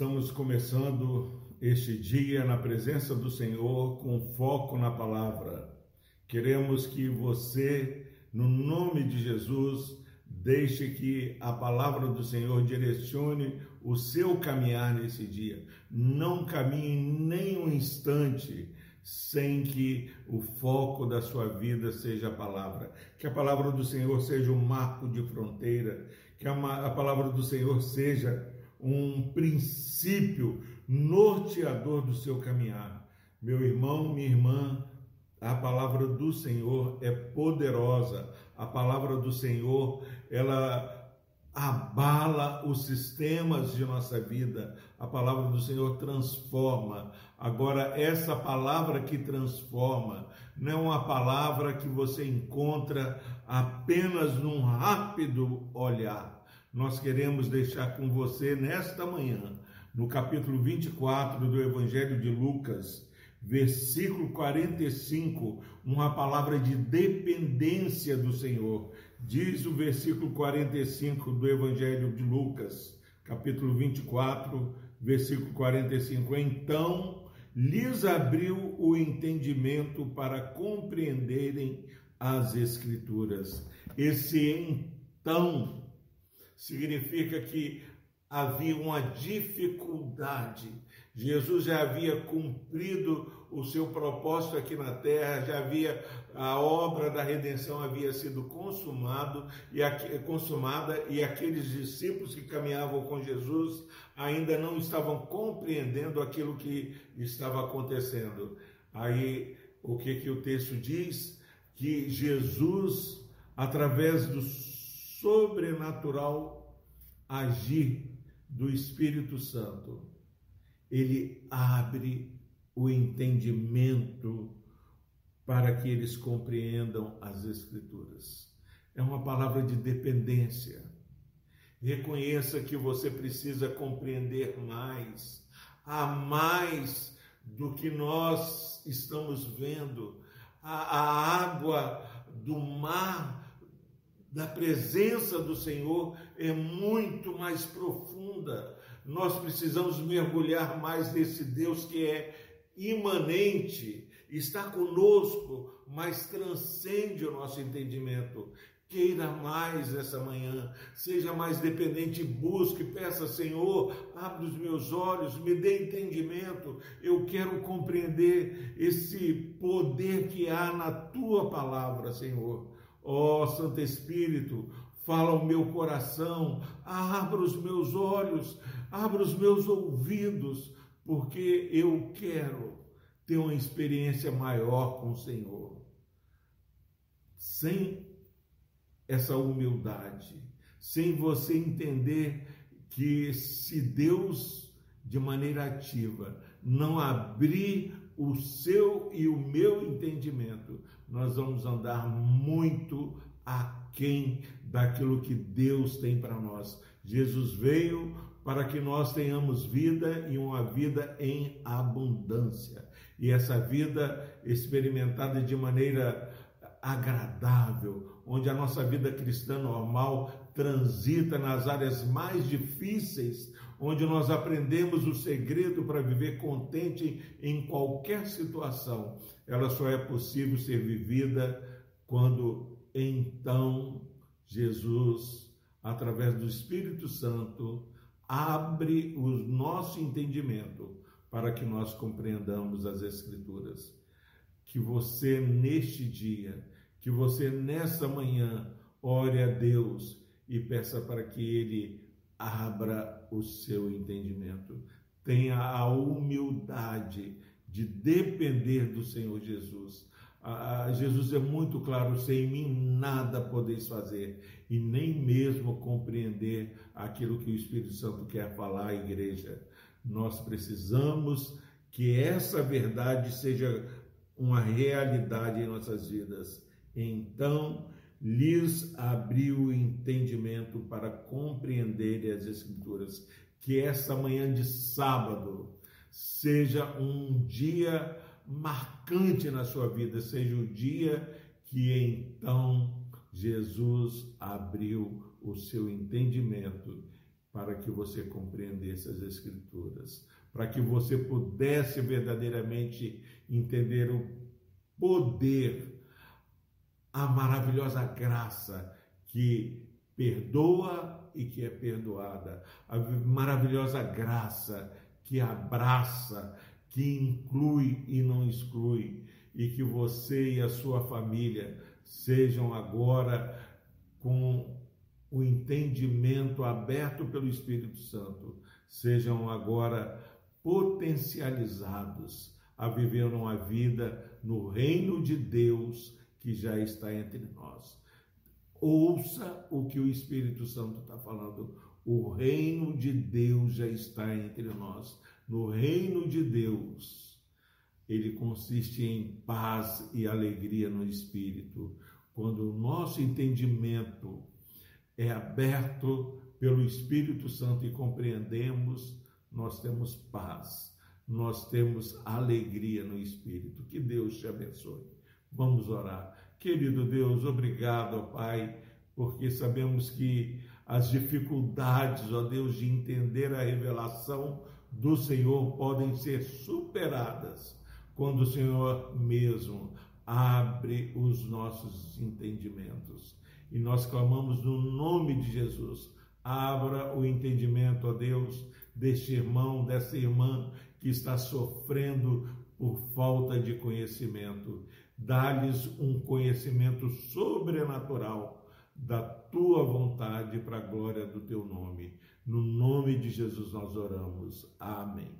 Estamos começando este dia na presença do Senhor com foco na palavra. Queremos que você, no nome de Jesus, deixe que a palavra do Senhor direcione o seu caminhar nesse dia. Não caminhe nem um instante sem que o foco da sua vida seja a palavra. Que a palavra do Senhor seja um marco de fronteira, que a, a palavra do Senhor seja um princípio norteador do seu caminhar. Meu irmão, minha irmã, a palavra do Senhor é poderosa. A palavra do Senhor, ela abala os sistemas de nossa vida. A palavra do Senhor transforma. Agora, essa palavra que transforma não é uma palavra que você encontra apenas num rápido olhar nós queremos deixar com você nesta manhã, no capítulo 24 do Evangelho de Lucas, versículo 45, uma palavra de dependência do Senhor. Diz o versículo 45 do Evangelho de Lucas, capítulo 24, versículo 45. Então lhes abriu o entendimento para compreenderem as Escrituras. Esse então significa que havia uma dificuldade. Jesus já havia cumprido o seu propósito aqui na terra, já havia a obra da redenção havia sido consumado e consumada e aqueles discípulos que caminhavam com Jesus ainda não estavam compreendendo aquilo que estava acontecendo. Aí o que que o texto diz? Que Jesus através do sobrenatural agir do Espírito Santo. Ele abre o entendimento para que eles compreendam as Escrituras. É uma palavra de dependência. Reconheça que você precisa compreender mais, a mais do que nós estamos vendo. A, a água do mar da presença do Senhor é muito mais profunda. Nós precisamos mergulhar mais nesse Deus que é imanente, está conosco, mas transcende o nosso entendimento. Queira mais essa manhã, seja mais dependente, busque, peça, Senhor, abre os meus olhos, me dê entendimento. Eu quero compreender esse poder que há na tua palavra, Senhor. Ó oh, Santo Espírito, fala o meu coração, abra os meus olhos, abra os meus ouvidos, porque eu quero ter uma experiência maior com o Senhor. Sem essa humildade, sem você entender que se Deus, de maneira ativa, não abrir o seu e o meu entendimento, nós vamos andar muito aquém daquilo que Deus tem para nós. Jesus veio para que nós tenhamos vida e uma vida em abundância. E essa vida experimentada de maneira agradável, onde a nossa vida cristã normal transita nas áreas mais difíceis, onde nós aprendemos o segredo para viver contente em qualquer situação. Ela só é possível ser vivida quando então Jesus, através do Espírito Santo, abre o nosso entendimento para que nós compreendamos as Escrituras. Que você neste dia, que você nessa manhã, ore a Deus e peça para que Ele abra o seu entendimento. Tenha a humildade de depender do Senhor Jesus. Ah, Jesus é muito claro: sem mim nada podeis fazer, e nem mesmo compreender aquilo que o Espírito Santo quer falar à igreja. Nós precisamos que essa verdade seja uma realidade em nossas vidas. Então, lhes abriu o entendimento para compreenderem as Escrituras. Que essa manhã de sábado seja um dia marcante na sua vida, seja o dia que então Jesus abriu o seu entendimento para que você compreendesse as Escrituras, para que você pudesse verdadeiramente entender o poder, a maravilhosa graça que perdoa e que é perdoada, a maravilhosa graça que abraça, que inclui e não exclui, e que você e a sua família sejam agora com o entendimento aberto pelo Espírito Santo, sejam agora potencializados a viver uma vida no reino de Deus que já está entre nós. Ouça o que o Espírito Santo está falando. O reino de Deus já está entre nós. No reino de Deus, ele consiste em paz e alegria no Espírito. Quando o nosso entendimento é aberto pelo Espírito Santo e compreendemos, nós temos paz, nós temos alegria no Espírito. Que Deus te abençoe. Vamos orar. Querido Deus, obrigado, Pai, porque sabemos que as dificuldades, ó Deus, de entender a revelação do Senhor podem ser superadas quando o Senhor mesmo abre os nossos entendimentos. E nós clamamos no nome de Jesus. Abra o entendimento, ó Deus, deste irmão, dessa irmã que está sofrendo por falta de conhecimento dá-lhes um conhecimento sobrenatural da tua vontade para a glória do teu nome. No nome de Jesus nós oramos. Amém.